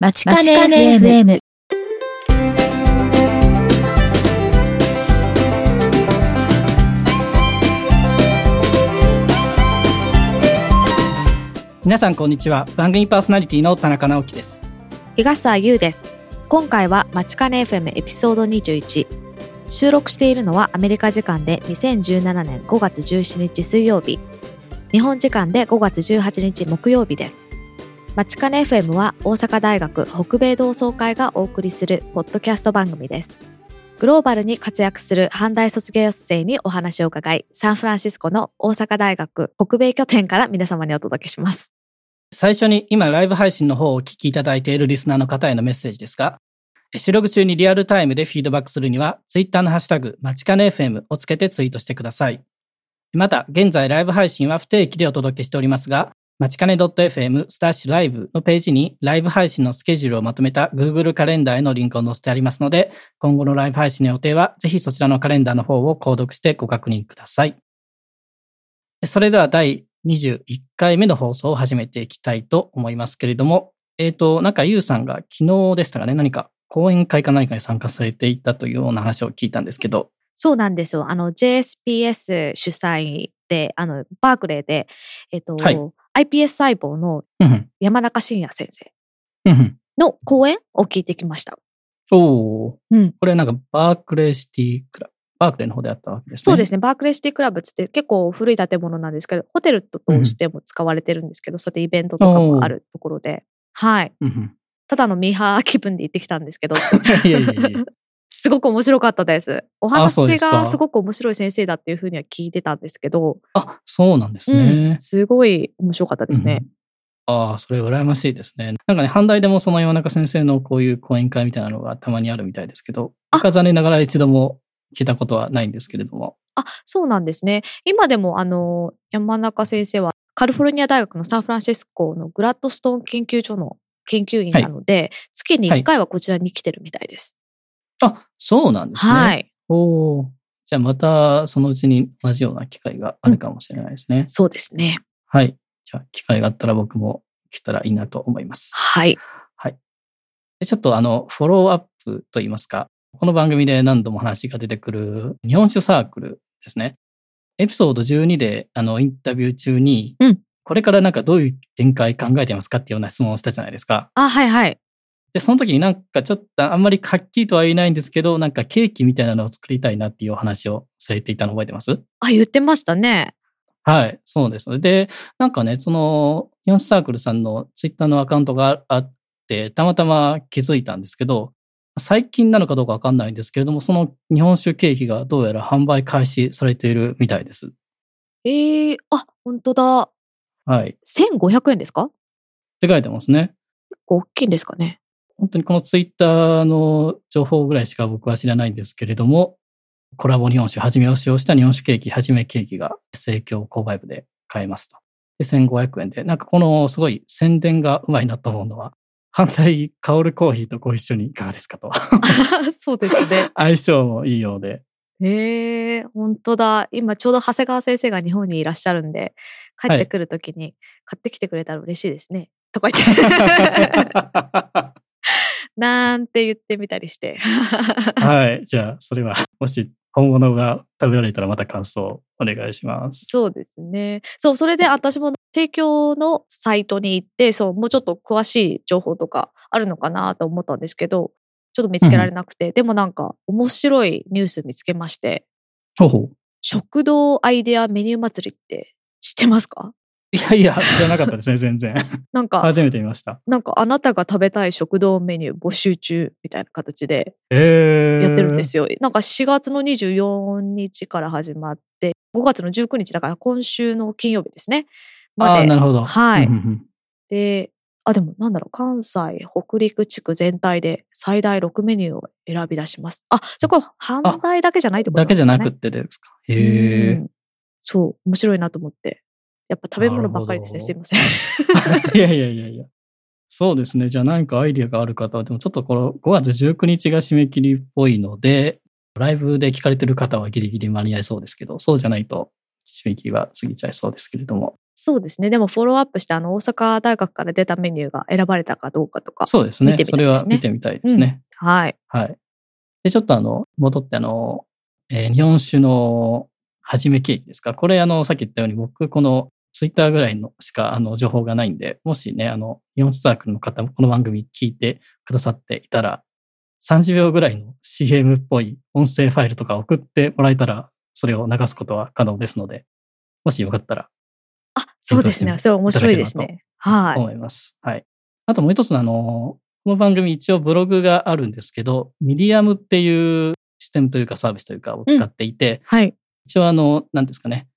まちかね FM。皆さんこんにちは番組パーソナリティの田中直樹です日笠優です。今回はマチカネ FM エピソード21。収録しているのはアメリカ時間で2017年5月17日水曜日。日本時間で5月18日木曜日です。マチカネ FM は大阪大学北米同窓会がお送りするポッドキャスト番組です。グローバルに活躍する阪大卒業生にお話を伺い、サンフランシスコの大阪大学北米拠点から皆様にお届けします。最初に今ライブ配信の方をお聞きいただいているリスナーの方へのメッセージですが収録中にリアルタイムでフィードバックするには Twitter のハッシュタグまちかね FM をつけてツイートしてくださいまた現在ライブ配信は不定期でお届けしておりますがまちかね .fm スタッシュライブのページにライブ配信のスケジュールをまとめた Google カレンダーへのリンクを載せてありますので今後のライブ配信の予定はぜひそちらのカレンダーの方を購読してご確認ください。それでは第21回目の放送を始めていきたいと思いますけれども、えっ、と、なんかゆうさんが昨日でしたかね、何か講演会か何かに参加されていたというような話を聞いたんですけど、そうなんですよ。あの、JSPS 主催で、あの、バークレーで、えっと、はい iPS 細胞のうんうん山中伸也先生うんうんの講演を聞いてきました。おーうん。これなんかバークレーシティクラブ、バークレーの方であったわけですね。そうですね。バークレーシティクラブって結構古い建物なんですけど、ホテルとしても使われてるんですけど、そうやってイベントとかもあるところで、はい。うんうん。ただのミーハー気分で行ってきたんですけど、いやいやいやすごく面白かったです。お話がすごく面白い先生だっていうふうには聞いてたんですけど、あ、そうなんですうねん、。すごい面白かったですね。うんああ、それ羨ましいですね。なんかね、阪大でもその山中先生のこういう講演会みたいなのがたまにあるみたいですけど、あ僕は残念ながら一度も聞いたことはないんですけれども。あ、そうなんですね。今でもあの山中先生はカリフォルニア大学のサンフランシスコのグラッドストーン研究所の研究員なので、月に1回はこちらに来てるみたいです。あ、そうなんですね。はい。おお。じゃあまたそのうちに同じような機会があるかもしれないですね。そうですね。はい。じゃあ機会があったら僕も来たらいいなと思います。はい。でちょっとあの、フォローアップといいますか、この番組で何度も話が出てくる日本酒サークルですね。エピソード12であのインタビュー中に、うんこれからなんかどういう展開考えてますかっていうような質問をしたじゃないですか。あ、はいはい。で、その時になんかちょっとあんまりはっきりとは言えないんですけど、なんかケーキみたいなのを作りたいなっていうお話をされていたの覚えてます？あ、言ってましたね。はい、そうです。で、なんかね、その、日本サークルさんのツイッターのアカウントがあって、たまたま気づいたんですけど、最近なのかどうかわかんないんですけれども、その日本酒ケーキがどうやら販売開始されているみたいです。えー、あ、本当だ。はい。1500円ですか？って書いてますね。結構大きいんですかね。本当にこのツイッターの情報ぐらいしか僕は知らないんですけれども、コラボ日本酒はじめを使用した日本酒ケーキ、はじめケーキが盛況購買部で買えますと。で、1500円で、なんかこのすごい宣伝がうまいなと思うのは、反対香るコーヒーとご一緒にいかがですかと。そうですね。相性もいいようで。へえ、本当だ。今ちょうど長谷川先生が日本にいらっしゃるんで、帰ってくるときに買ってきてくれたら嬉しいですね。とか言って。なんて言ってみたりして。はい。じゃあ、それは、もし本物が食べられたらまた感想をお願いします。そうですね。そう、それで私も提供のサイトに行って、そう、もうちょっと詳しい情報とかあるのかなと思ったんですけど、ちょっと見つけられなくて、でもなんか面白いニュース見つけまして、ほうほう。食堂アイデアメニュー祭りって知ってますか？いやいや、知らなかったですね、全然。なんか、初めて見ました。なんかあなたが食べたい食堂メニュー募集中みたいな形でえー、やってるんですよ。なんか4月の24日から始まって、5月の19日だから今週の金曜日ですね。ああ、までなるほど。はいで、あ、でもなんだろう、関西、北陸地区全体で最大6メニューを選び出します。あ、じこれ販売だけじゃないってことなだけじゃ。なくってですか？へえうん。そう、面白いなと思って。やっぱ食べ物ばっかりですね。なすいません。いやいやいやいや。そうですね。じゃあ何かアイディアがある方は、でもちょっとこの5月19日が締め切りっぽいので、ライブで聞かれてる方はギリギリ間に合いそうですけど、そうじゃないと締め切りは過ぎちゃいそうですけれども。そうですね。でもフォローアップして、あの、大阪大学から出たメニューが選ばれたかどうかとか。そうですね。すねそれは見てみたいですね。はい。はい。で、ちょっとあの、戻ってあの、えー日本酒のはじめケーキですか。これあの、さっき言ったように僕、このツイッターぐらいのしかあの、情報がないんで、もしね、あの、日本酒サークルの方もこの番組聞いてくださっていたら、30秒ぐらいの CM っぽい音声ファイルとか送ってもらえたら、それを流すことは可能ですので、もしよかったらあ、そうですね。それ面白いですね。はい。思います。はい。あともう一つのあの、この番組一応ブログがあるんですけど、ミディアムっていうシステムというかサービスというかを使っていて、はい。一応あの、何ですかね、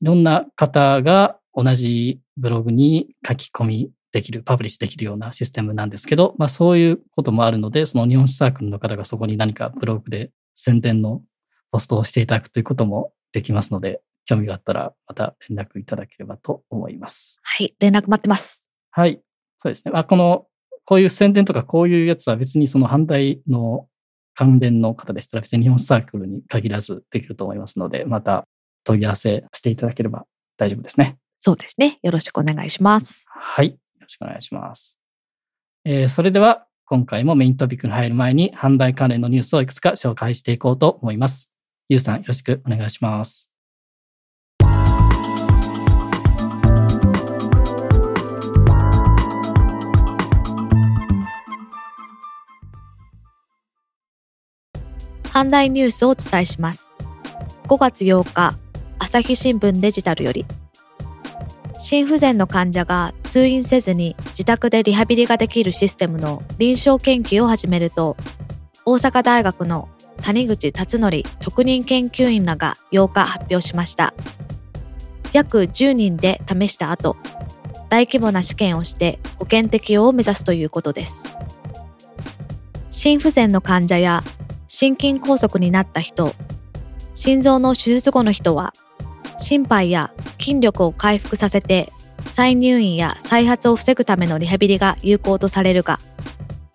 いろんな方が同じブログに書き込みできる、パブリッシュできるようなシステムなんですけど、まあそういうこともあるので、その日本史サークルの方がそこに何かブログで宣伝のポストをしていただくということもできますので、興味があったらまた連絡いただければと思います。はい。連絡待ってます。はい。そうですね。まあ、この、こういう宣伝とかこういうやつは別にその反対の関連の方でしたら別に日本サークルに限らずできると思いますので、また問い合わせしていただければ大丈夫ですね。そうですね。よろしくお願いします。はい。よろしくお願いします。えーそれでは今回もメイントピックに入る前に販売関連のニュースをいくつか紹介していこうと思います。ゆうさんよろしくお願いします。阪大ニュースをお伝えします。5月8日、朝日新聞デジタルより、心不全の患者が通院せずに自宅でリハビリができるシステムの臨床研究を始めると、大阪大学の谷口達則特任研究員らが8日発表しました。約10人で試した後、大規模な試験をして保険適用を目指すということです。心不全の患者や心筋梗塞になった人、心臓の手術後の人は、心肺や筋力を回復させて再入院や再発を防ぐためのリハビリが有効とされるが、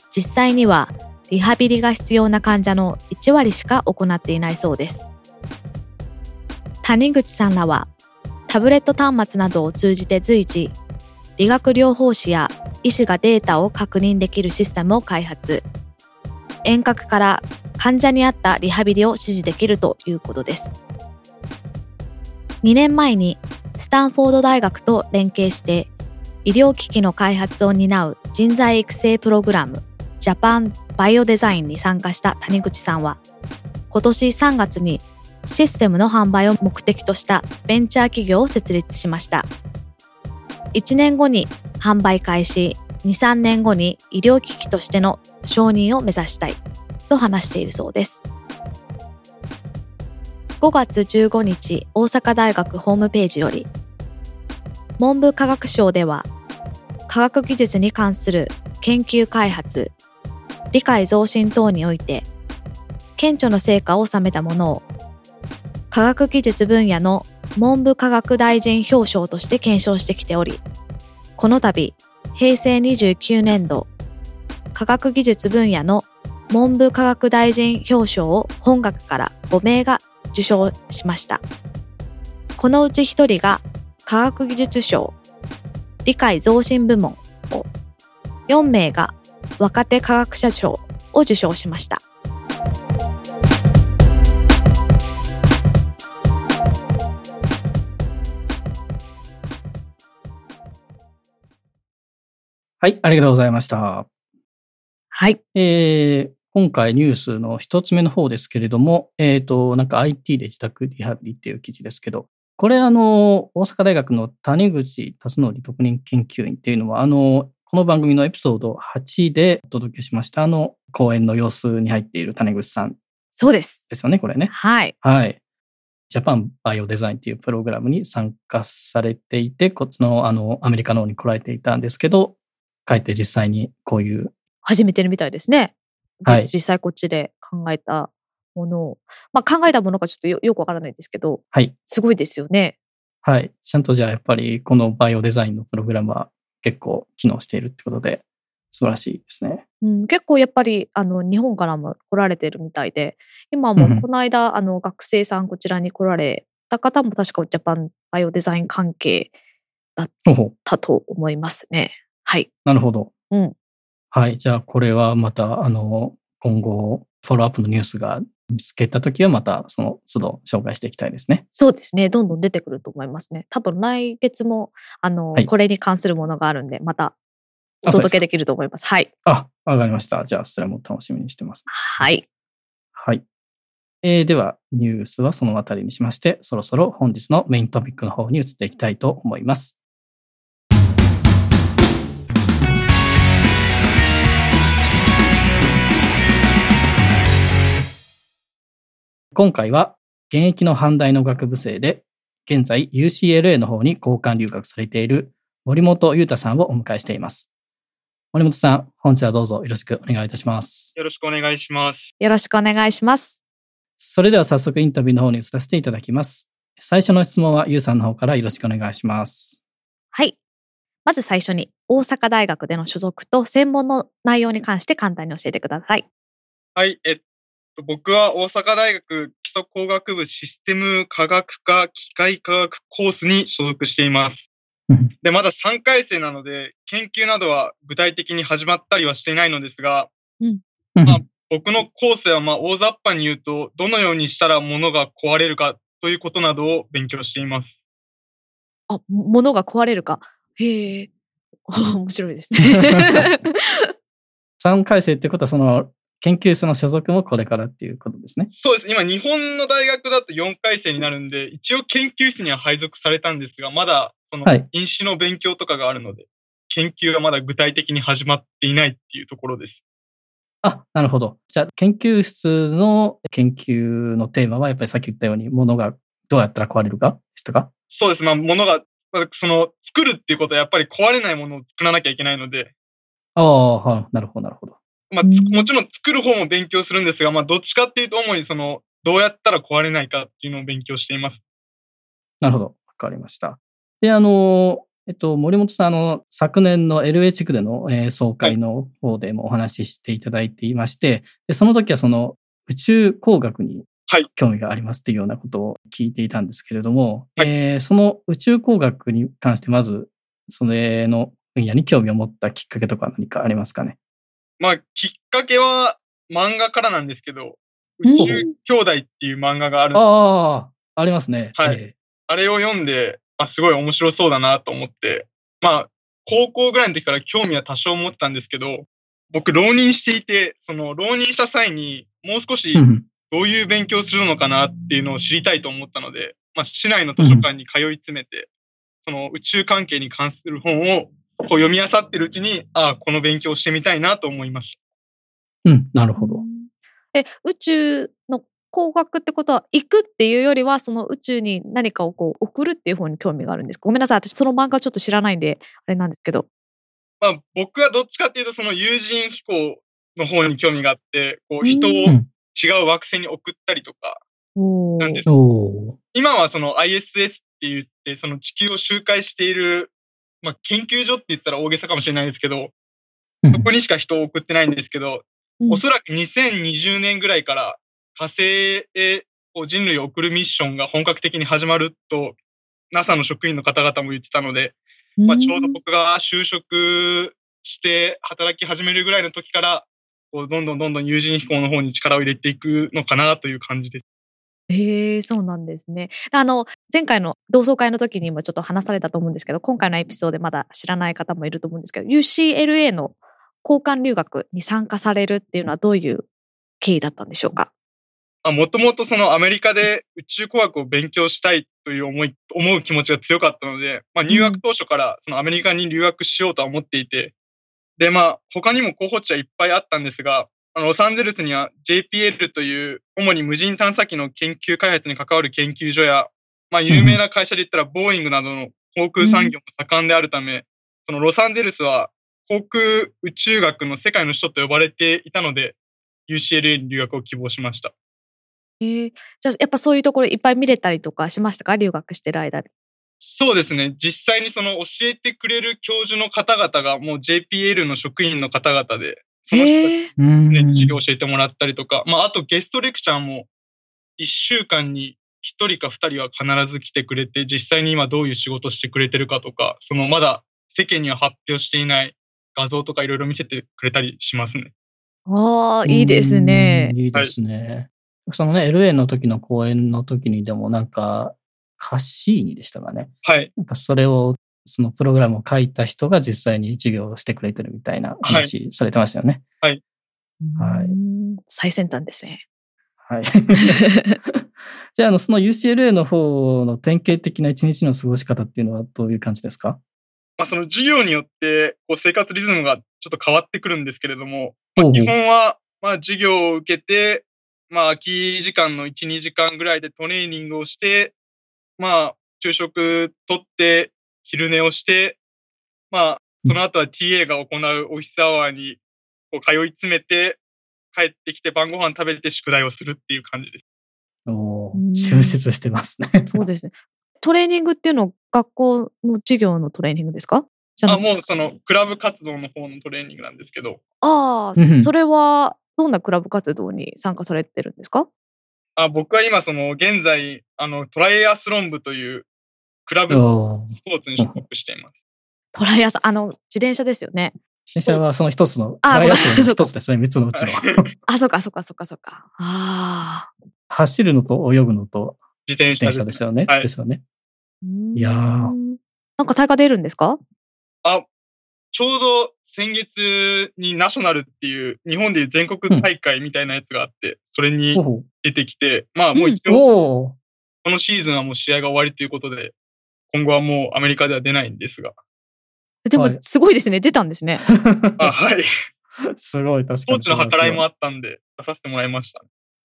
実際にはリハビリが必要な患者の1割しか行っていないそうです。谷口さんらは、タブレット端末などを通じて随時、理学療法士や医師がデータを確認できるシステムを開発。遠隔から患者に合ったリハビリを指示できるということです。2年前にスタンフォード大学と連携して医療機器の開発を担う人材育成プログラムジャパンバイオデザインに参加した谷口さんは今年3月にシステムの販売を目的としたベンチャー企業を設立しました。1年後に販売開始、2、3年後に医療機器としての承認を目指したいと話しているそうです。5月15日、大阪大学ホームページより、文部科学省では、科学技術に関する研究開発、理解増進等において、顕著な成果を収めたものを、科学技術分野の文部科学大臣表彰として検証してきており、この度、平成29年度、科学技術分野の文部科学大臣表彰を本学から5名が受賞しました。このうち1人が科学技術賞、理解増進部門を、4名が若手科学者賞を受賞しました。はい、ありがとうございました。はい。えー今回ニュースの一つ目の方ですけれども、えっ、と、なんか IT で自宅リハビリっていう記事ですけど、これあの、大阪大学の谷口達則特任研究員っていうのは、あの、この番組のエピソード8でお届けしました、あの、講演の様子に入っている谷口さんそうです。ですよね、これね。はい。はい。ジャパンバイオデザインっていうプログラムに参加されていて、こっちのあの、アメリカの方に来られていたんですけど、帰って実際にこういう始めてるみたいですね。じはい実際こっちで考えたものを。まあ考えたものかちょっとよよくわからないですけど、はい。すごいですよね。はい。ちゃんとじゃあやっぱりこのバイオデザインのプログラムは結構機能しているってことで素晴らしいですね。うん、結構やっぱりあの日本からも来られてるみたいで、今うんうんもこの間、あの学生さんこちらに来られた方も確かジャパンバイオデザイン関係ほうほうたと思いますね。はい。なるほど。うんはい。じゃあ、これはまた、あの、今後、フォローアップのニュースが見つけたときは、また、その都度紹介していきたいですね。そうですね。どんどん出てくると思いますね。多分来月も、あの、はいこれに関するものがあるんで、またお届けできると思います。はい。あ、わかりました。じゃあ、そちらも楽しみにしてます。はい。はい。えーでは、ニュースはそのあたりにしまして、そろそろ本日のメイントピックの方に移っていきたいと思います。今回は、現役の阪大の学部生で、現在 UCLA の方に交換留学されている森本裕太さんをお迎えしています。森本さん、本日はどうぞよろしくお願いいたします。よろしくお願いします。よろしくお願いします。それでは早速インタビューの方に移らせていただきます。最初の質問はゆうさんの方からよろしくお願いします。はい。まず最初に、大阪大学での所属と専門の内容に関して簡単に教えてください。はい、えっと、僕は大阪大学基礎工学部システム科学科機械科学コースに所属しています。で、まだ3回生なので、研究などは具体的に始まったりはしていないのですが、まあ僕のコースはまあ大雑把に言うと、どのようにしたら物が壊れるかということなどを勉強しています。あ、も物が壊れるか。へえ。面白いですね。3回生ってことは、その研究室の所属もこれからっていうことですね。そうです。今、日本の大学だと4回生になるんで、一応研究室には配属されたんですが、まだそのはい飲酒の勉強とかがあるので、研究はまだ具体的に始まっていないっていうところです。あ、なるほど。じゃあ、研究室の研究のテーマは、やっぱりさっき言ったように、物がどうやったら壊れるかですとか？そうです。まあ、ものが、まあその、作るっていうことはやっぱり壊れないものを作らなきゃいけないので、ああ、はいなるほど、なるほど。まあ、つもちろん作る方も勉強するんですが、まあ、どっちかっていうと、主にその、どうやったら壊れないかっていうのを勉強しています。なるほど。わかりました。で、あの、えっと、森本さん、あの、昨年の LA 地区での、えー総会の方でもお話ししていただいていまして、でその時はその宇宙工学にはい興味がありますっていうようなことを聞いていたんですけれども、はいえーその宇宙工学に関してまず、それの分野に興味を持ったきっかけとか何かありますかね？まあ、きっかけは漫画からなんですけど、うん宇宙兄弟っていう漫画があるんです。ああ、ありますね。はい。えあれを読んで、あ、すごい面白そうだなと思って、まあ、高校ぐらいの時から興味は多少持ってたんですけど、僕、浪人していて、その浪人した際にもう少しどういう勉強をするのかなっていうのを知りたいと思ったので、まあ、市内の図書館に通い詰めて、その宇宙関係に関する本をこう読み漁ってるうちに、あこの勉強をしてみたいなと思いました。うん、なるほど。え、宇宙の工学ってことは、行くっていうよりは、その宇宙に何かをこう送るっていう方に興味があるんですか？ごめんなさい。私、その漫画ちょっと知らないんで、あれなんですけど。まあ、僕はどっちかっていうと、その有人飛行の方に興味があって、こう人をうん違う惑星に送ったりとか、おなんです今はその ISS って言って、その地球を周回している、まあ、研究所って言ったら大げさかもしれないですけど、うん。そこにしか人を送ってないんですけど、うん。おそらく2020年ぐらいから火星へこう人類を送るミッションが本格的に始まると、NASA の職員の方々も言ってたので、まあ、ちょうど僕が就職して働き始めるぐらいの時から、こうどんどんどんどん有人飛行の方に力を入れていくのかなという感じです。へえそうなんですね。あの前回の同窓会の時にもちょっと話されたと思うんですけど今回のエピソードでまだ知らない方もいると思うんですけど UCLA の交換留学に参加されるっていうのはどういう経緯だったんでしょうか？もともとそのアメリカで宇宙工学を勉強したいという思い、思う気持ちが強かったので、まあ、入学当初からそのアメリカに留学しようとは思っていて、で、まあ、他にも候補地はいっぱいあったんですが、ロサンゼルスには JPL という主に無人探査機の研究開発に関わる研究所や、まあ、有名な会社で言ったらボーイングなどの航空産業も盛んであるため、そのロサンゼルスは航空宇宙学の世界の首都と呼ばれていたので、UCLA に留学を希望しました。えー、じゃあやっぱそういうところいっぱい見れたりとかしましたか？留学してる間に。そうですね。実際にその教えてくれる教授の方々がもう JPL の職員の方々で、その人に授業を教えてもらったりとか、まあ、あとゲストレクチャーも1週間に一人か二人は必ず来てくれて、実際に今どういう仕事してくれてるかとか、そのまだ世間には発表していない画像とかいろいろ見せてくれたりしますね。ああ、いいですねうん。いいですね。そのね、LA の時の公演の時にでもなんか、カッシーニでしたかね。はい。なんかそれを、そのプログラムを書いた人が実際に授業をしてくれてるみたいな話されてましたよね。はいうん最先端ですね。はい。じゃあ、あの、その UCLA の方の典型的な一日の過ごし方っていうのはどういう感じですか？まあ、その授業によってこう生活リズムがちょっと変わってくるんですけれども、まあ、基本はまあ授業を受けて、まあ、空き時間の1、2時間ぐらいでトレーニングをして、まあ、昼食とって、昼寝をして、まあ、その後は TA が行うオフィスアワーにこう通い詰めて、帰ってきて晩ご飯食べて宿題をするっていう感じです。お充実してますね。そうですね。トレーニングっていうのは学校の授業のトレーニングですか？じゃなあもうそのクラブ活動の方のトレーニングなんですけど、ああ、それはどんなクラブ活動に参加されてるんですか？あ僕は今その現在あのトライアスロン部というクラブスポーツに所属しています。トライアス、あの、自転車ですよね。電車はその一つの、あトライアスの一つですね、三つのうちの。あ、そっかそっかそっかそっか。ああ。走るのと泳ぐのと自転自転車です。よね。はいですよね。いいやーなんか大会出るんですか？あちょうど先月にナショナルっていう日本でいう全国大会みたいなやつがあって、それに出てきて、まあもう一応このシーズンはもう試合が終わりということで、今後はもうアメリカでは出ないんですが。でもはいすごいですね。出たんですね。あはい。すごい、確かに。スポーツの計らいもあったんで、出させてもらいました。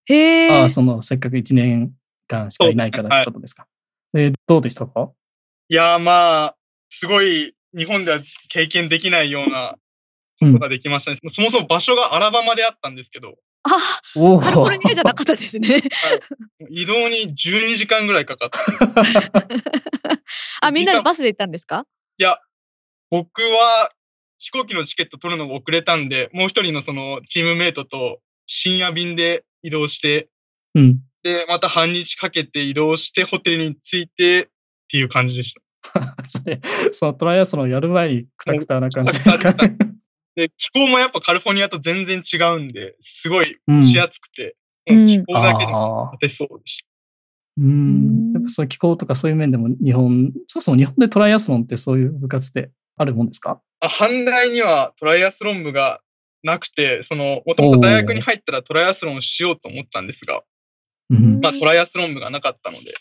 へえああ、。その、せっかく1年間しかいないからってことですか？えーどうでしたか？いやーまあ、すごい日本では経験できないようなことができましたね。そもそも場所がアラバマであったんですけど、あ、おカリフォルニアじゃなくかったですね。移動に12時間ぐらいかかって。あ、みんなでバスで行ったんですか？いや、僕は飛行機のチケット取るのが遅れたんで、もう一人のそのチームメイトと深夜便で移動して、うん。で、また半日かけて移動してホテルに着いてっていう感じでした。それ、そのトライアスロンやる前にクタクタな感じですかね。で、気候もやっぱカリフォルニアと全然違うんで、すごいうん蒸し暑くて、うん気候だけで。勝てそうでした。うん。やっぱそう気候とかそういう面でも日本、そもそも日本でトライアスロンってそういう部活ってあるもんですか？あ反対にはトライアスロン部がなくて、その、もともと大学に入ったらトライアスロンをしようと思ったんですが、うん。まあトライアスロン部がなかったので、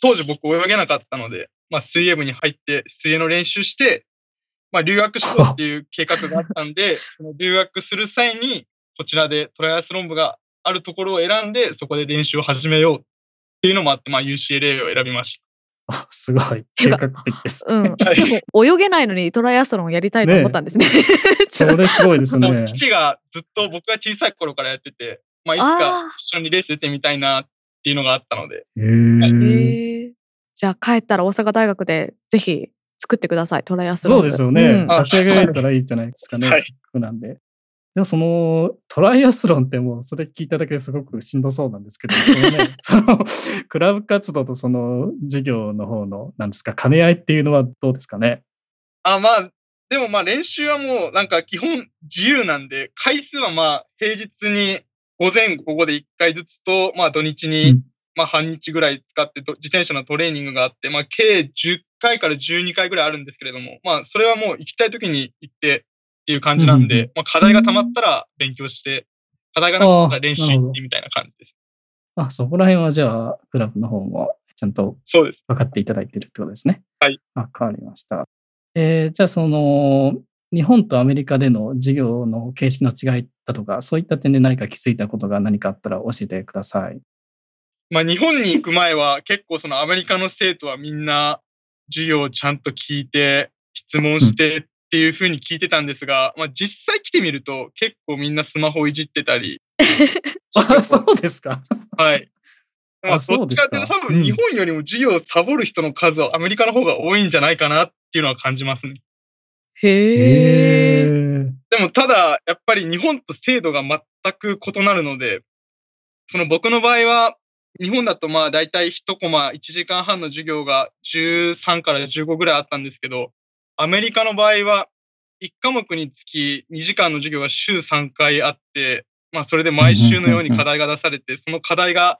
当時僕泳げなかったので、まあ水泳部に入って水泳の練習して、まあ留学しようっていう計画があったんで、その留学する際に、こちらでトライアスロン部があるところを選んで、そこで練習を始めようっていうのもあって、まあ UCLA を選びましあ すごい。計画的です。うん。はいでも泳げないのにトライアスロンやりたいと思ったんですね。それすごいですた。ね。父がずっと僕が小さい頃からやってて、まあいつか一緒にレース出てみたいなっていうのがあったので、へーへえじゃあ帰ったら大阪大学でぜひ作ってください、トライアスロン部。そうですよね。んあ立ち上げられたらいいじゃないですかね。はいせっかくなんで。でもそのトライアスロンってもうそれ聞いただけですごくしんどそうなんですけど、そのね、そのクラブ活動とその授業の方の、なんですか、兼ね合いっていうのはどうですかね？あ、まあ、でもまあ練習はもうなんか基本自由なんで、回数はまあ平日に午前午後で1回ずつと、まあ土日うにんまあ半日ぐらい使ってと自転車のトレーニングがあって、まあ計10回から12回ぐらいあるんですけれども、まあそれはもう行きたい時に行ってっていう感じなんうんうんで、まあ課題が溜まったら勉強して、課題がなかったら練習行ってみたいな感じです。あ、そこら辺はじゃあ、クラブの方もちゃんと。分かっていただいてるってことですね。はい。わかりました。えーじゃあその、日本とアメリカでの授業の形式の違いだとか、そういった点で何か気づいたことが何かあったら教えてください。まあ日本に行く前は結構そのアメリカの生徒はみんな授業をちゃんと聞いて質問してっていうふうに聞いてたんですが、まあ実際来てみると結構みんなスマホいじってたり、あ、そうですか。はい。まあどっちかっていうと多分日本よりも授業をサボる人の数はアメリカの方が多いんじゃないかなっていうのは感じますね。へえ。ー。でもただやっぱり日本と制度が全く異なるので、その僕の場合は日本だとまあ大体1コマ1時間半の授業が13から15ぐらいあったんですけど、アメリカの場合は1科目につき2時間の授業が週3回あって、まあそれで毎週のように課題が出されて、その課題が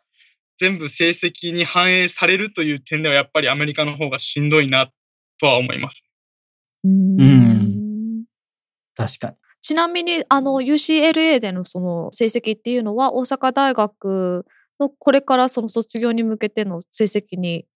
全部成績に反映されるという点ではやっぱりアメリカの方がしんどいなとは思います。うん確かに。ちなみに、あの、UCLA でのその成績っていうのは、大阪大学のこれからその卒業に向けての成績に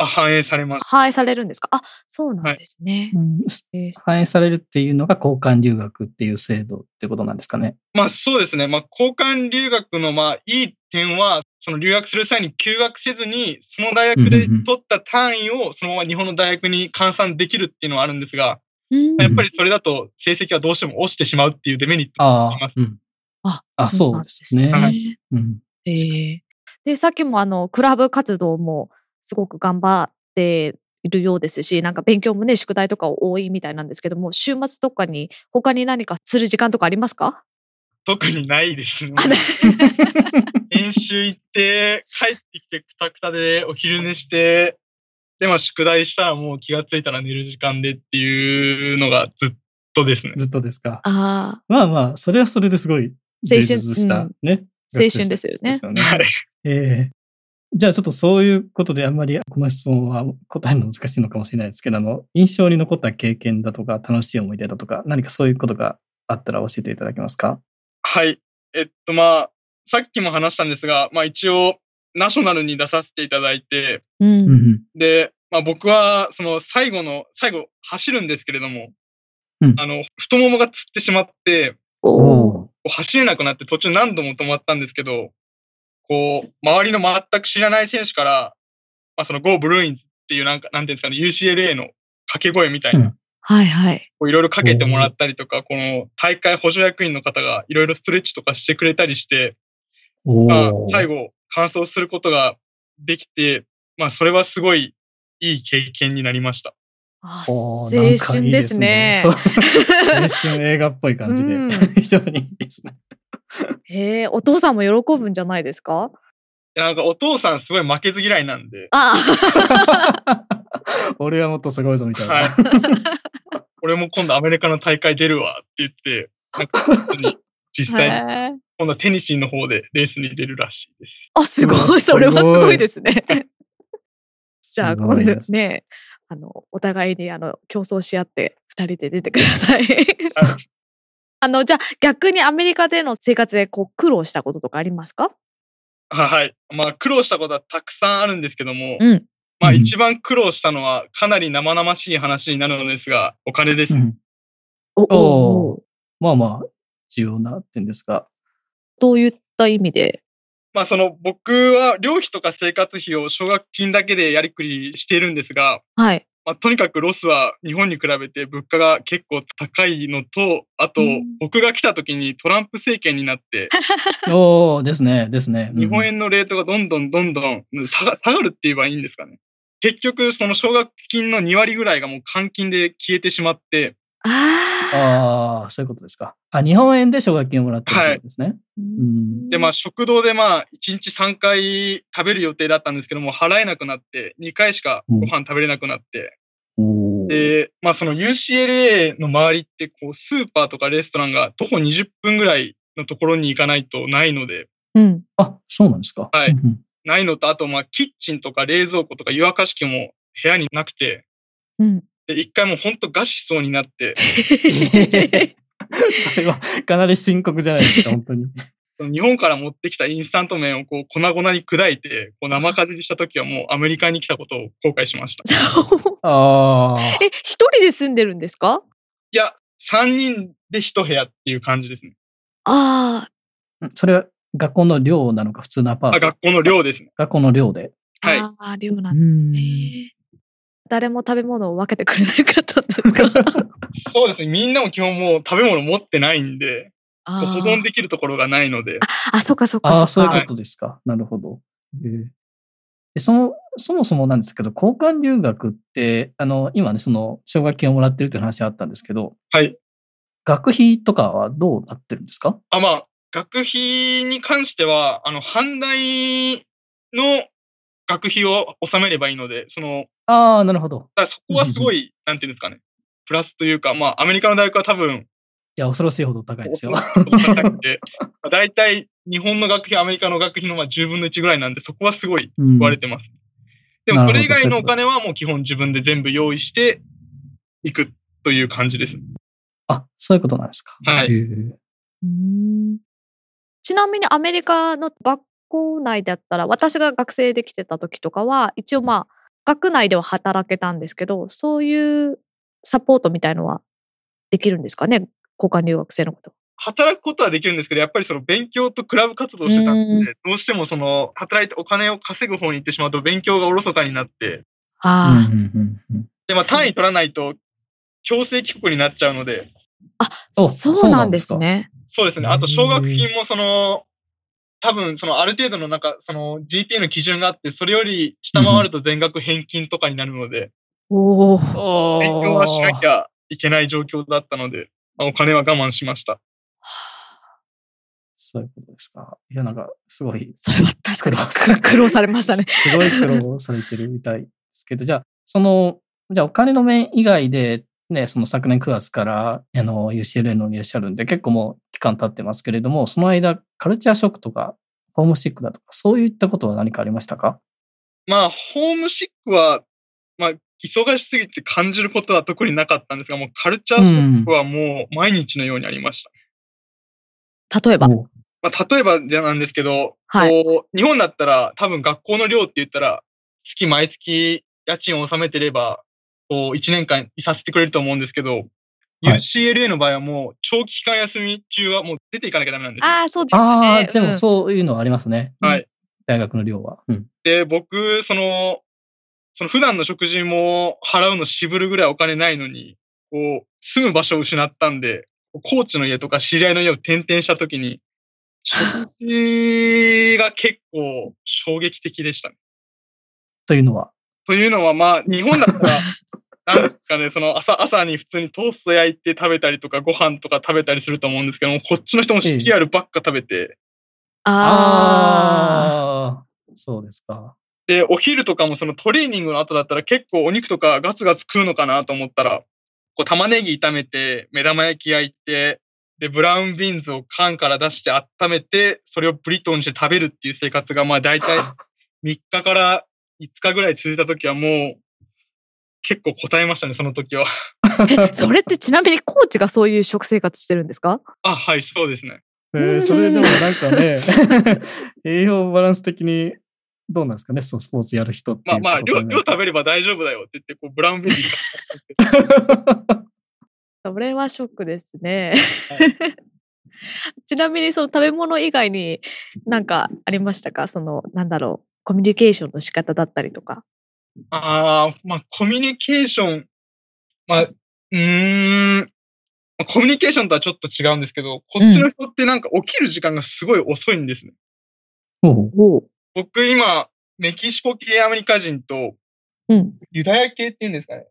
あ反映されます。反映されるんですか？あ、そうなんですね。うんえー反映されるっていうのが交換留学っていう制度ってことなんですかね？まあそうですね。まあ交換留学のまあいい点は、その留学する際に休学せずに、その大学でうんうんうん取った単位をそのまま日本の大学に換算できるっていうのはあるんですが、うんやっぱりそれだと成績はどうしても落ちてしまうっていうデメリットがあります。、ああうん。ああそうですねはうん。えーで、さっきもあの、クラブ活動もすごく頑張っているようですし、なんか勉強もね、宿題とか多いみたいなんですけども、週末とかに他に何かする時間とかありますか？特にないですね。練習 行って、帰ってきてくたくたでお昼寝して、で、まあ宿題したらもう気がついたら寝る時間でっていうのがずっとですね。ずっとですか。ああ、まあまあ、それはそれですごい充青春実したうんね。青春ですよね。学生生活ですはい。ええ。じゃあちょっとそういうことであんまりこの質問は答えるの難しいのかもしれないですけど、あの、印象に残った経験だとか楽しい思い出だとか、何かそういうことがあったら教えていただけますか？はい。えっと、まあ、さっきも話したんですが、まあ一応、ナショナルに出させていただいて、うん。で、まあ僕は、その最後の、最後走るんですけれども、うん。あの、太ももがつってしまって、走れなくなって途中何度も止まったんですけど、こう、周りの全く知らない選手から、まあその Go ブルーインズっていうなんか、なんていうんですかね、UCLA の掛け声みたいな、うんはいはい。こういろいろかけてもらったりとか、この大会補助役員の方がいろいろストレッチとかしてくれたりして、おまあー最後、完走することができて、まあ、それはすごいいい経験になりました。あ青春ですね。青春映画っぽい感じでうん、非常にいいですね。へえ、お父さんも喜ぶんじゃないですか？なんかお父さんすごい負けず嫌いなんで、あ 俺はもっとすごいぞみたいな。はい。俺も今度アメリカの大会出るわって言って、なんか本当に実際に今度はテニシーの方でレースに出るらしいです。あ、すごい。それはすすごいですね。じゃあ、今度ですね、あの、お互いに、あの、競争し合って、二人で出てください。あの、じゃあ、逆にアメリカでの生活で、こう、苦労したこととかありますか？はい。まあ苦労したことはたくさんあるんですけども、うん。まあうん一番苦労したのはかなり生々しい話になるのですが、お金です。うんおおおまあまあ、重要な点ですが。どういった意味でまあその僕は寮費とか生活費を奨学金だけでやりくりしているんですが、はい。まあ、とにかくロスは日本に比べて物価が結構高いのと、あとうん僕が来た時にトランプ政権になって、おおですね、ですね。うん日本円のレートがどんどんどんどん下が下がるって言えばいいんですかね。結局その奨学金の2割ぐらいがもう換金で消えてしまって、ああ。ああ、そういうことですか。あ、日本円で奨学金をもらってるってことですね。んでまあ食堂でまあ1日3回食べる予定だったんですけども払えなくなって2回しかご飯食べれなくなって、おーで、まあその UCLA の周りってこうスーパーとかレストランが徒歩20分ぐらいのところに行かないとないので、うん。あ、そうなんですか。はいうんうんないのと、あとまあキッチンとか冷蔵庫とか湯沸かし器も部屋になくて、うん。で一回もうほんと餓死しそうになって、それはかなり深刻じゃないですか、本当に。日本から持ってきたインスタント麺をこう粉々に砕いて、こう生かじりした時はもうアメリカに来たことを後悔しました。ああ。え、一人で住んでるんですか？いや、3人で1部屋っていう感じですね。ああ。それは学校の寮なのか、普通のアパートあ学校の寮ですね。学校の寮で。はい。ああ、寮なんですね。誰も食べ物を分けてくれなかったんですか？そうですね。みんなも基本もう食べ物持ってないんで、保存できるところがないので、あ、そっかそっかああ、そっか。そういうことですか。なるほど。えーでその、そもそもなんですけど、交換留学って、あの、今ね、その、奨学金をもらってるっていう話あったんですけど、はい。学費とかはどうなってるんですか？あ、まあ、学費に関しては、あの、阪大の学費を納めればいいので、その、ああ、なるほど。そこはすごい、なんていうんですかね、プラスというか、まあ、アメリカの大学は多分、いや、恐ろしいほど高いですよ。高くて、まあ大体日本の学費、アメリカの学費のまあ10分の1ぐらいなんで、そこはすごい救われてます。でもそれ以外のお金はもう基本自分で全部用意していくという感じです。あ、そういうことなんですか。はい。ちなみにアメリカの学校内だったら、私が学生で来てた時とかは、一応まあ、学内では働けたんですけど、そういうサポートみたいのはできるんですかね？交換留学生のこと。働くことはできるんですけど、やっぱりその勉強とクラブ活動をしてたうんん。で、どうしてもその働いてお金を稼ぐ方に行ってしまうと勉強がおろそかになって、あうんうんうんうん。で、まあ単位取らないと強制帰国になっちゃうので、あ、おそうなんですね。そうですね。あと奨学金もその、多分そのある程度のなんかその GPA の基準があって、それより下回ると全額返金とかになるので、おお。勉強はしなきゃいけない状況だったので、まあお金は我慢しました。そういうことですか。いや、なんか、すごい、それは確かに苦労さ苦 苦労されましたね。すごい苦労されてるみたいですけど、じゃあ、その、じゃあお金の面以外で、ね、その昨年9月からあの UCLA のにいらっしゃるんで、結構もう期間経ってますけれども、その間、カルチャーショックとか、ホームシックだとか、そういったことは何かありましたか？まあ、ホームシックは、まあ、忙しすぎて感じることは特になかったんですが、もうカルチャーショックはもう毎日のようにありました。例えば？まあ、例えばじゃなんですけど、はいこう日本だったら多分学校の寮って言ったら、月毎月家賃を納めてれば、こう1年間いさせてくれると思うんですけど、UCLA の場合はもう長期期間休み中はもう出ていかなきゃダメなんですよ。ああ、そうですね。ああ、でうんもそういうのはありますね。はい。大学の寮は。うん。で、僕、その、その普段の食事も払うの渋るぐらいお金ないのに、こう、住む場所を失ったんで、コーチの家とか知り合いの家を転々したときに、食事が結構衝撃的でしたね。というのは？というのは、まあ、日本だったら、なんかね、その朝、朝に普通にトースト焼いて食べたりとか、ご飯とか食べたりすると思うんですけども、こっちの人もシリアルばっか食べて、あああ、そうですか。で、お昼とかもそのトレーニングの後だったら結構お肉とかガツガツ食うのかなと思ったら、こう玉ねぎ炒めて、目玉焼き焼いて、で、ブラウンビーンズを缶から出して温めて、それをブリトーにして食べるっていう生活が、まあ大体3日から5日ぐらい続いた時はもう、結構答えましたね、その時は。それってちなみにコーチがそういう食生活してるんですか？あ、はい、そうですね。えーそれでもなんかね、栄養バランス的にどうなんですかね、そのスポーツやる人っていうまあまあ、量量食べれば大丈夫だよって言って、こうブラウンビーンズ買ったんですけどそれはショックですね。はい ちなみにその食べ物以外になんかありましたか？その、なんだろう、コミュニケーションの仕方だったりとか。ああ、まあ、コミュニケーション、まあ、うーん、まあコミュニケーションとはちょっと違うんですけど、こっちの人ってなんか起きる時間がすごい遅いんですね。ほうほうおう。僕今、メキシコ系アメリカ人とうん。ユダヤ系っていうんですかね。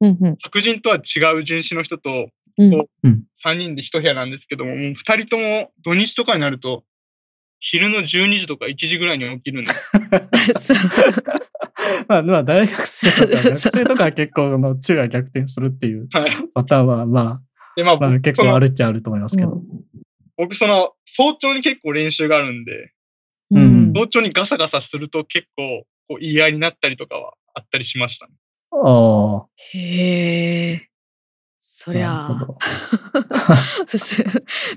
うんうん。白人とは違う人種の人とうんこうん3人で一部屋なんですけども、もう2人とも土日とかになると、昼の12時とか1時ぐらいに起きるんです。そう まあ、まあ、大学生とか、学生とかは結構、まあ、昼夜逆転するっていうはい。パターンは、まで、まあ、あ、まあ、僕結構あるっちゃあると思いますけど。僕、その、早朝に結構練習があるんで、ううんん。早朝にガサガサすると結構こう言い合いになったりとかはあったりしましたね。あへえ。そあ、りゃなるほど。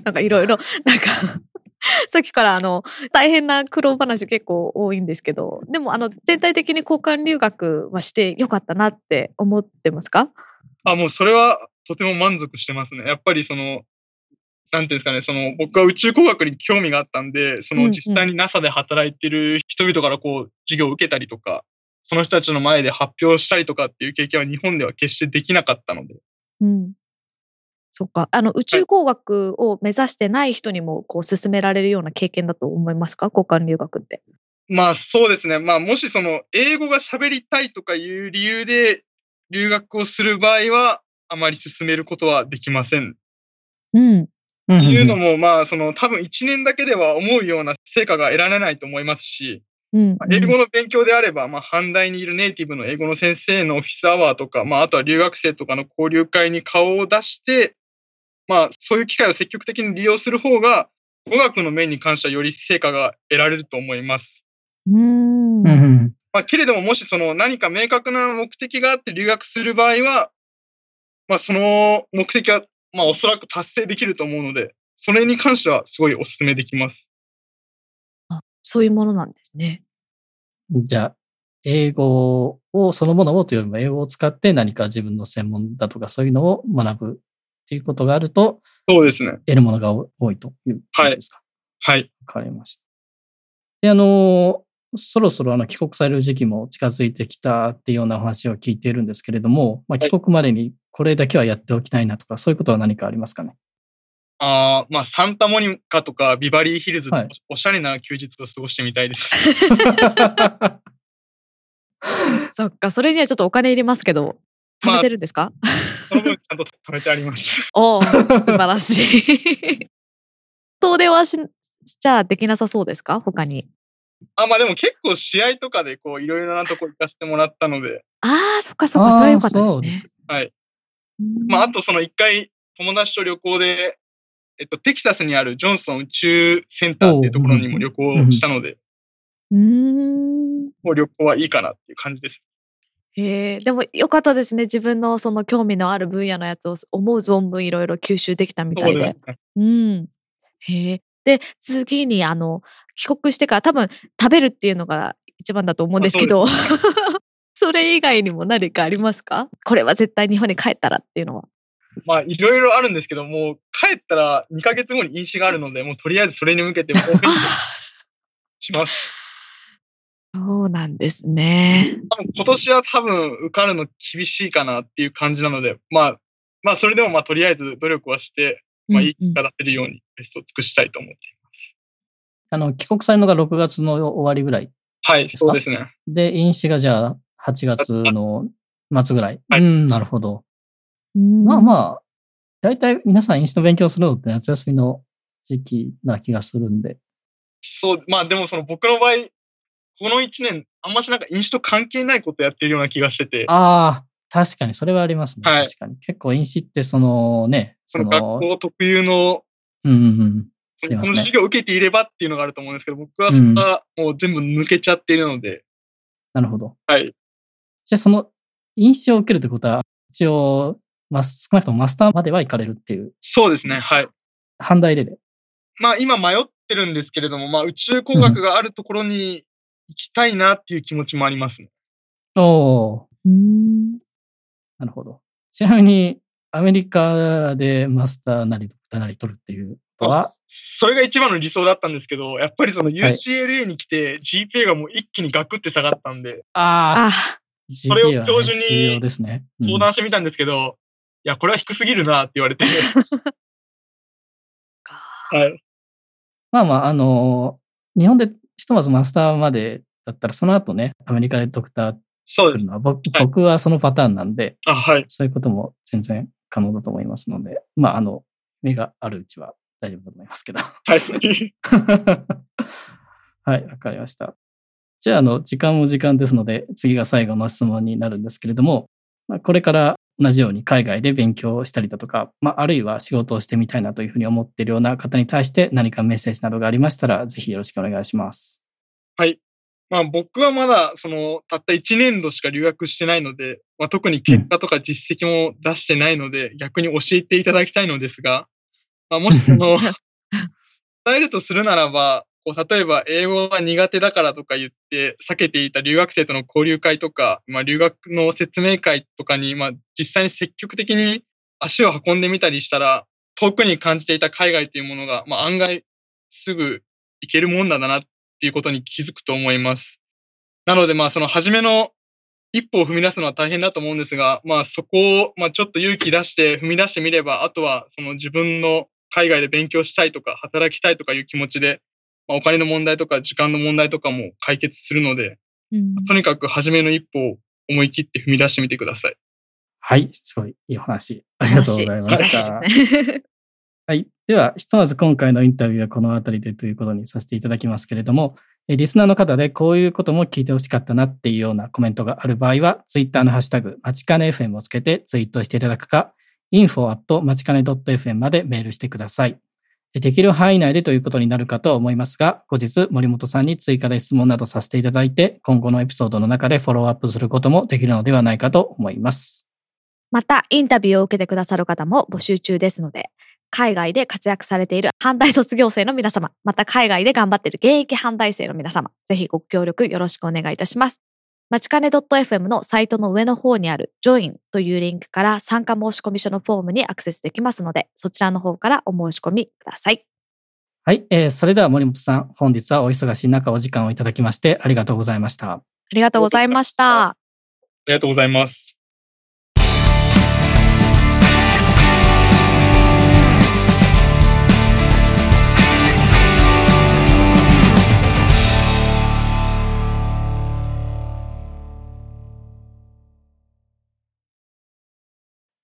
なんかいろいろ、なんか、さっきからあの、大変な苦労話結構多いんですけど、でもあの、全体的に交換留学はしてよかったなって思ってますか？あ、もうそれはとても満足してますね。やっぱりその、なんていうんですかね、その僕は宇宙工学に興味があったんで、その実際に NASA で働いてる人々からこう授業を受けたりとか、その人たちの前で発表したりとかっていう経験は日本では決してできなかったので、うん。そっか。あの、宇宙工学を目指してない人にも、こう、進められるような経験だと思いますか？交換留学って。まあそうですね。まあもしその英語が喋りたいとかいう理由で留学をする場合はあまり進めることはできません。うん。うんっていうのも、まあ、その多分1年だけでは思うような成果が得られないと思いますし、うんまあ英語の勉強であれば、まあ、阪大にいるネイティブの英語の先生のオフィスアワーとか、まあ、あとは留学生とかの交流会に顔を出して、まあ、そういう機会を積極的に利用する方が、語学の面に関してはより成果が得られると思います。うんうんうん。まあ、けれども、もしその何か明確な目的があって留学する場合は、まあ、その目的は、まあ、おそらく達成できると思うので、それに関してはすごいお勧めできます。そういうものなんですね。じゃあ、英語をそのものをというよりも英語を使って何か自分の専門だとかそういうのを学ぶっていうことがあるとそうですね。得るものが多いという感じですか？はい。わかりました。で、あの、そろそろあの帰国される時期も近づいてきたっていうようなお話を聞いているんですけれども、まあ、はい帰国までにこれだけはやっておきたいなとか、そういうことは何かありますかね？あーまあ、サンタモニカとかビバリーヒルズではいおしゃれな休日を過ごしてみたいです。そっか、それにはちょっとお金いりますけど、貯めてるんですか、その分ちゃんと貯めてあります。おお、素晴らしい。遠出はししちゃできなさそうですか？他に。あ、まあでも結構試合とかでこういろいろなとこ行かせてもらったので、ああ、そっかそっか、それは良かったですね。はい。うんまああとその一回友達と旅行で、えっと、テキサスにあるジョンソン宇宙センターっていうところにも旅行したので、うーん。もう旅行はいいかなっていう感じです。へえ、でも良かったですね。自分のその興味のある分野のやつを思う存分いろいろ吸収できたみたいで。そうで。うん。へえ。で、次にあの、帰国してから多分食べるっていうのが一番だと思うんですけど、それ以外にも何かありますか？これは絶対日本に帰ったらっていうのは。まあいろいろあるんですけど、もう帰ったら2ヶ月後に飲酒があるので、もうとりあえずそれに向けてもうします。そうなんですね。多分今年は多分受かるの厳しいかなっていう感じなので、まあ、まあそれでもまあとりあえず努力はして、まあいい結果出せるようにベストを尽くしたいと思っています。あの、帰国されるのが6月の終わりぐらい。はい、そうですね。で、飲酒がじゃあ8月の末ぐらい。はいうん、なるほど。ままあまあ、大体皆さん飲酒の勉強するのって夏休みの時期な気がするんで。そう、まあでもその僕の場合、この1年、あんましなんか飲酒と関係ないことやってるような気がしてて、ああ、確かにそれはありますね。はい確かに。結構飲酒ってそのね、そその学の、校特有の、うんうんうん。そのその授業を受けていればっていうのがあると思うんですけど、僕はそこはもう全部抜けちゃっているので、なるほど。はい。じゃあその飲酒を受けるってことは、一応、まあ、少なくともマスターまでは行かれるっていう、そうですね、はい。反対でで。まあ今迷ってるんですけれども、まあ宇宙工学があるところに行きたいなっていう気持ちもありますね。おおうん。なるほど。ちなみに、アメリカでマスターなりドクターなり取るっていうことは、それが一番の理想だったんですけど、やっぱりその UCLA に来て GPA がもう一気にガクって下がったんで、ああ、あ、それを教授に相談してみたんですけど、いや、これは低すぎるなって言われて、はい。まあまあ、あの日本でひとまずマスターまでだったら、その後ね、アメリカでドクターそうです。来るのは、僕はい僕はそのパターンなんで、あ、はい。そういうことも全然可能だと思いますので、まあ、あの、目があるうちは大丈夫だと思いますけど。はい。はい、わかりました。じゃあ、あの、時間も時間ですので、次が最後の質問になるんですけれども、まあ、これから同じように海外で勉強したりだとか、まあ、あるいは仕事をしてみたいなというふうに思っているような方に対して何かメッセージなどがありましたら、ぜひよろしくお願いします。はい。まあ僕はまだそのたった1年度しか留学してないので、まあ、特に結果とか実績も出してないので、逆に教えていただきたいのですが、まあ、もしその 伝えるとするならば、こう例えば英語が苦手だからとか言って避けていた留学生との交流会とか、まあ、留学の説明会とかに、まあ、実際に積極的に足を運んでみたりしたら、遠くに感じていた海外というものが、まあ、案外すぐ行けるもんだなっていうことに気づくと思います。なので、まあ、その初めの一歩を踏み出すのは大変だと思うんですが、まあ、そこを、まあ、ちょっと勇気出して踏み出してみれば、あとは、その自分の海外で勉強したいとか、働きたいとかいう気持ちで、まあ、お金の問題とか時間の問題とかも解決するので、うんとにかく初めの一歩を思い切って踏み出してみてください。はい、すごいいいお話。ありがとうございました。はい。では、ひとまず今回のインタビューはこの辺りでということにさせていただきますけれども、えリスナーの方でこういうことも聞いてほしかったなっていうようなコメントがある場合は、ツイッターのハッシュタグ、まちかね FM をつけてツイートしていただくか、info@ まちかね .fm までメールしてください。できる範囲内でということになるかと思いますが、後日森本さんに追加で質問などさせていただいて、今後のエピソードの中でフォローアップすることもできるのではないかと思います。また、インタビューを受けてくださる方も募集中ですので、海外で活躍されている 阪大卒業生の皆様、また海外で頑張っている現役阪大生の皆様、ぜひご協力よろしくお願いいたします。まちかね .fm のサイトの上の方にある Join というリンクから参加申込書のフォームにアクセスできますので、そちらの方からお申し込みください。はい、えー、それでは森本さん、本日はお忙しい中お時間をいただきましてありがとうございました。ありがとうございました。ありがとうございます。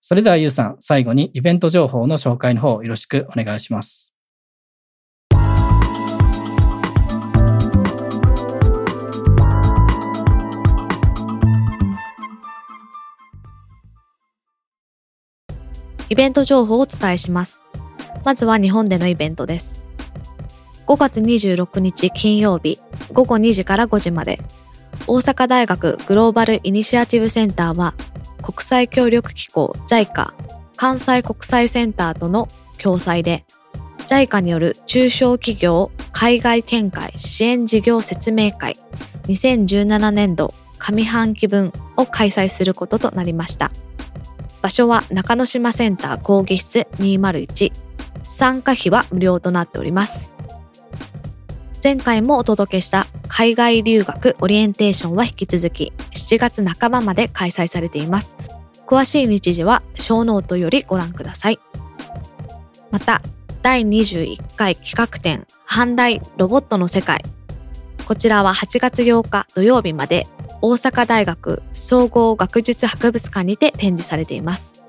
それではゆうさん、最後にイベント情報の紹介の方よろしくお願いします。イベント情報をお伝えします。まずは日本でのイベントです。5月26日金曜日午後2時から5時まで大阪大学グローバルイニシアティブセンターは国際協力機構 JICA 関西国際センターとの共催で JICA による中小企業海外展開支援事業説明会2017年度上半期分を開催することとなりました。場所は中之島センター講義室201参加費は無料となっております。前回もお届けした海外留学オリエンテーションは引き続き7月半ばまで開催されています。詳しい日時はショーノートよりご覧ください。また、第21回企画展阪大ロボットの世界。こちらは8月8日土曜日まで大阪大学総合学術博物館にて展示されています。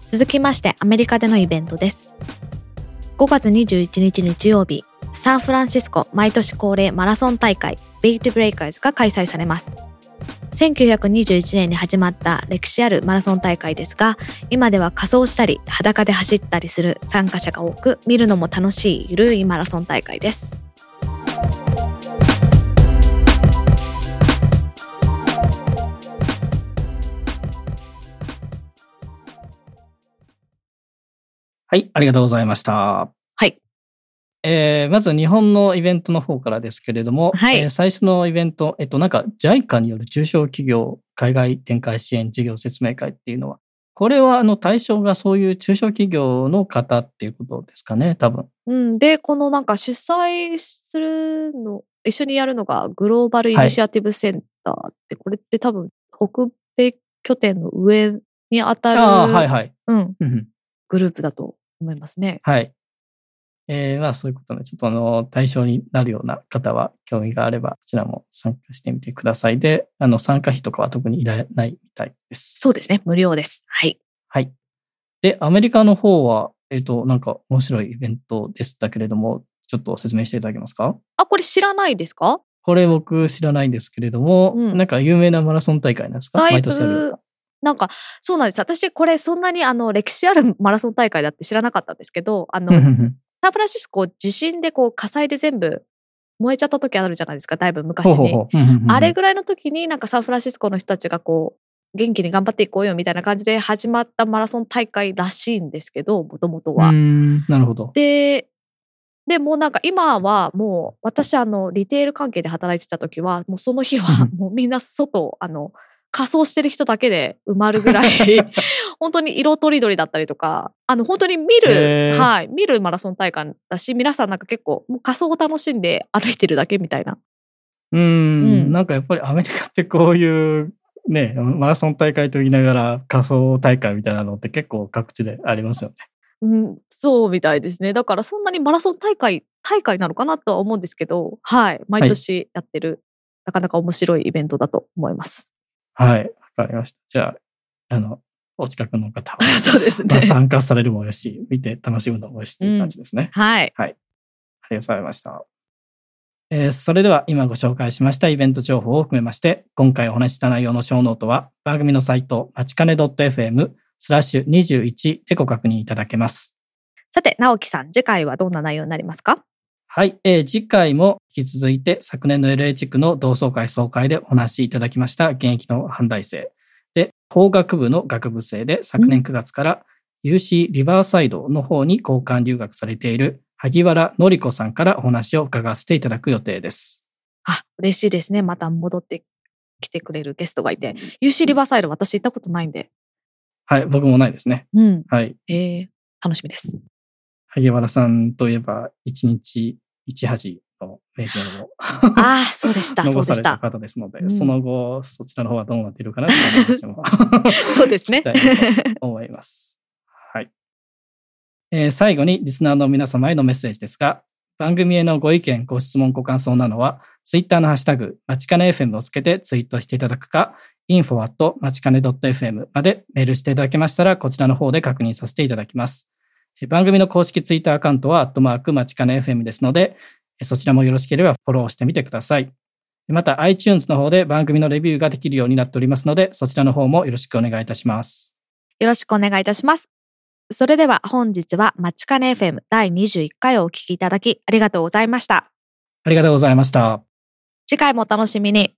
続きましてアメリカでのイベントです。5月21日日曜日、サンフランシスコ毎年恒例マラソン大会ビートブレイカーズが開催されます。1921年に始まった歴史あるマラソン大会ですが、今では仮装したり裸で走ったりする参加者が多く、見るのも楽しいゆるいマラソン大会です。はい、ありがとうございました。はい。えー、まず日本のイベントの方からですけれども、はい、えー、最初のイベント、えっと、なんか JICA による中小企業海外展開支援事業説明会っていうのは、これはあの対象がそういう中小企業の方っていうことですかね、多分。うん、で、このなんか主催するの、一緒にやるのがグローバルイニシアティブセンターって、はい、これって多分北米拠点の上にあたる、あはいはい。うん、グループだと思いますね。はい。えー、まあそういうことで、ちょっとあの、対象になるような方は興味があれば、こちらも参加してみてください。で、あの、参加費とかは特にいらないみたいです。そうですね。無料です。はい。はい。で、アメリカの方は、えっ、ー、と、なんか面白いイベントでしたけれども、ちょっと説明していただけますか？あ、これ知らないですか？これ僕知らないんですけれども、うん、なんか有名なマラソン大会なんですか？毎年あるなんか、そうなんです。私、これ、そんなに、あの、歴史あるマラソン大会だって知らなかったんですけど、あの、サンフランシスコ、地震で、こう、火災で全部燃えちゃった時あるじゃないですか、だいぶ昔に。あれぐらいの時に、なんかサンフランシスコの人たちが、こう、元気に頑張っていこうよみたいな感じで始まったマラソン大会らしいんですけど、もともとは。なるほど。で、でもなんか今はもう私あのリテール関係で働いてた時はもうその日はもうみんな外あの仮装してる人だけで埋まるぐらい 本当に色とりどりだったりとかあの本当に見る、はい、見るマラソン大会だし皆さんなんか結構もう仮装を楽しんで歩いてるだけみたいな。うんうんなんかやっぱりアメリカってこういうねマラソン大会と言いながら仮装大会みたいなのって結構各地でありますよね。うん、そうみたいですね。だからそんなにマラソン大会、大会なのかなとは思うんですけど、はい、毎年やってる、はい、なかなか面白いイベントだと思います。はい、わかりました。じゃあ、あの、お近くの方は、そうですまあ、ね。参加されるもよし、見て楽しむのもよしっていう感じですね。はい。ありがとうございました。えーそれでは今ご紹介しましたイベント情報を含めまして、今回お話しした内容のショーノートは番組のサイト、まちかね .fm スラッシュ21でご確認いただけます。さて、直樹さん、次回はどんな内容になりますか？はい、えー次回も引き続いて昨年の LA 地区の同窓会総会でお話しいただきました現役の阪大生で法学部の学部生で昨年9月から UC リバーサイドの方に交換留学されている萩原紀子さんからお話を伺わせていただく予定です。あ、嬉しいですね。また戻ってきてくれるゲストがいて。UC リバーサイド私行ったことないんで。はい、僕もないですね。うん。はい。えー、楽しみです。萩原さんといえば一日一恥の名言をああ、そうでした。そ残されたうでした。方ですので、うんその後そちらの方はどうなっているかなという話もそうですね思います。はい。えー最後にリスナーの皆様へのメッセージですが、番組へのご意見、ご質問、ご感想などは、ツイッターのハッシュタグ、まちかね FM をつけてツイートしていただくか、info at まちかね .fm までメールしていただけましたら、こちらの方で確認させていただきます。えー番組の公式ツイッターアカウントは、アットマークまちかね FM ですので、えーそちらもよろしければフォローしてみてください。また iTunes の方で番組のレビューができるようになっておりますので、そちらの方もよろしくお願いいたします。よろしくお願いいたします。それでは本日はマチカネ FM 第21回をお聞きいただきありがとうございました。ありがとうございました。次回もお楽しみに。